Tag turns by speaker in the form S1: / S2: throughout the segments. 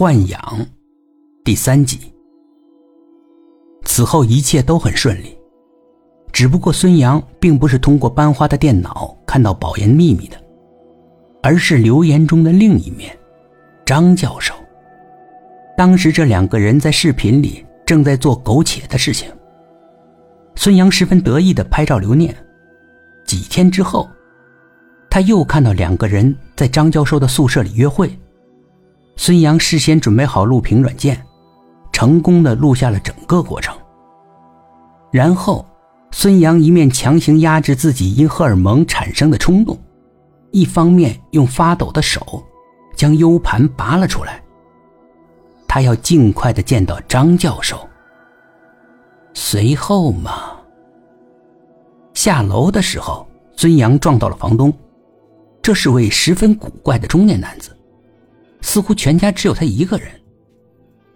S1: 豢养第三集。此后一切都很顺利，只不过孙杨并不是通过班花的电脑看到保研秘密的，而是留言中的另一面，张教授。当时这两个人在视频里正在做苟且的事情，孙杨十分得意的拍照留念。几天之后，他又看到两个人在张教授的宿舍里约会。孙杨事先准备好录屏软件，成功的录下了整个过程。然后，孙杨一面强行压制自己因荷尔蒙产生的冲动，一方面用发抖的手将 U 盘拔了出来。他要尽快的见到张教授。随后嘛，下楼的时候，孙杨撞到了房东，这是位十分古怪的中年男子。似乎全家只有他一个人，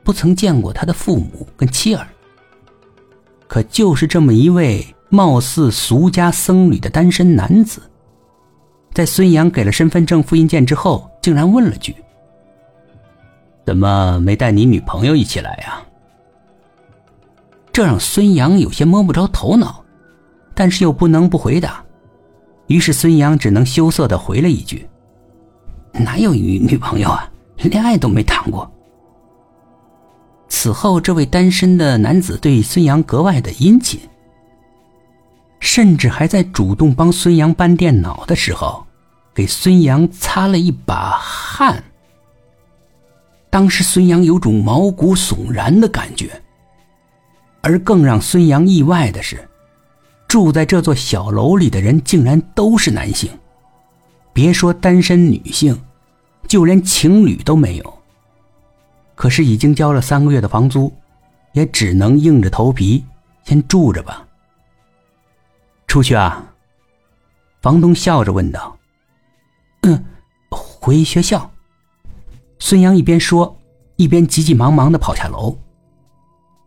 S1: 不曾见过他的父母跟妻儿。可就是这么一位貌似俗家僧侣的单身男子，在孙杨给了身份证复印件之后，竟然问了句：“怎么没带你女朋友一起来呀？”这让孙杨有些摸不着头脑，但是又不能不回答，于是孙杨只能羞涩的回了一句：“哪有女女朋友啊？”恋爱都没谈过。此后，这位单身的男子对孙杨格外的殷勤，甚至还在主动帮孙杨搬电脑的时候，给孙杨擦了一把汗。当时，孙杨有种毛骨悚然的感觉。而更让孙杨意外的是，住在这座小楼里的人竟然都是男性，别说单身女性。就连情侣都没有。可是已经交了三个月的房租，也只能硬着头皮先住着吧。出去啊？房东笑着问道。嗯，回学校。孙杨一边说，一边急急忙忙的跑下楼。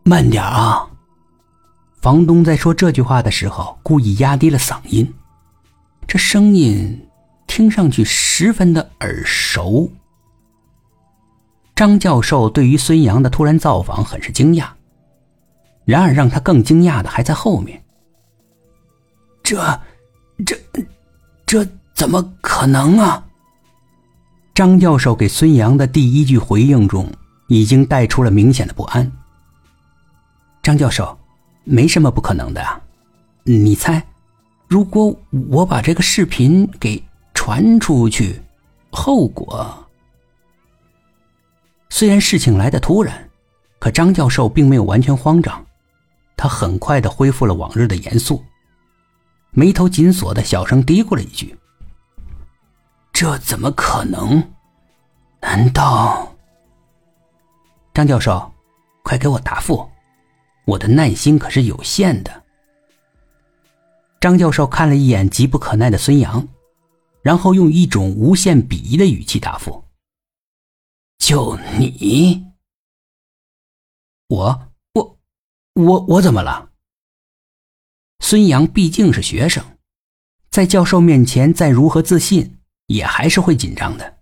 S1: 慢点啊！房东在说这句话的时候，故意压低了嗓音，这声音。听上去十分的耳熟。张教授对于孙杨的突然造访很是惊讶，然而让他更惊讶的还在后面。这、这、这怎么可能啊？张教授给孙杨的第一句回应中，已经带出了明显的不安。张教授，没什么不可能的啊，你猜，如果我把这个视频给……传出去，后果。虽然事情来的突然，可张教授并没有完全慌张，他很快的恢复了往日的严肃，眉头紧锁的小声嘀咕了一句：“这怎么可能？难道？”张教授，快给我答复，我的耐心可是有限的。张教授看了一眼急不可耐的孙杨。然后用一种无限鄙夷的语气答复：“就你，我我我我怎么了？”孙杨毕竟是学生，在教授面前再如何自信，也还是会紧张的。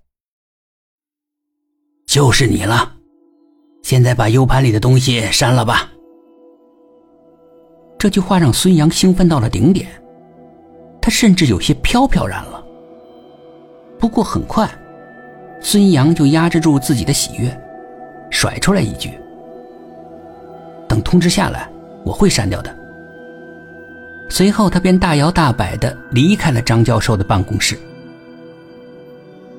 S1: 就是你了，现在把 U 盘里的东西删了吧。这句话让孙杨兴奋到了顶点，他甚至有些飘飘然了。不过很快，孙杨就压制住自己的喜悦，甩出来一句：“等通知下来，我会删掉的。”随后，他便大摇大摆的离开了张教授的办公室。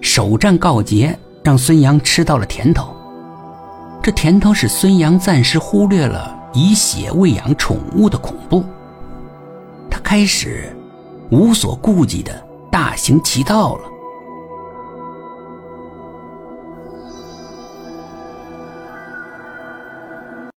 S1: 首战告捷，让孙杨吃到了甜头。这甜头使孙杨暂时忽略了以血喂养宠物的恐怖，他开始无所顾忌的大行其道了。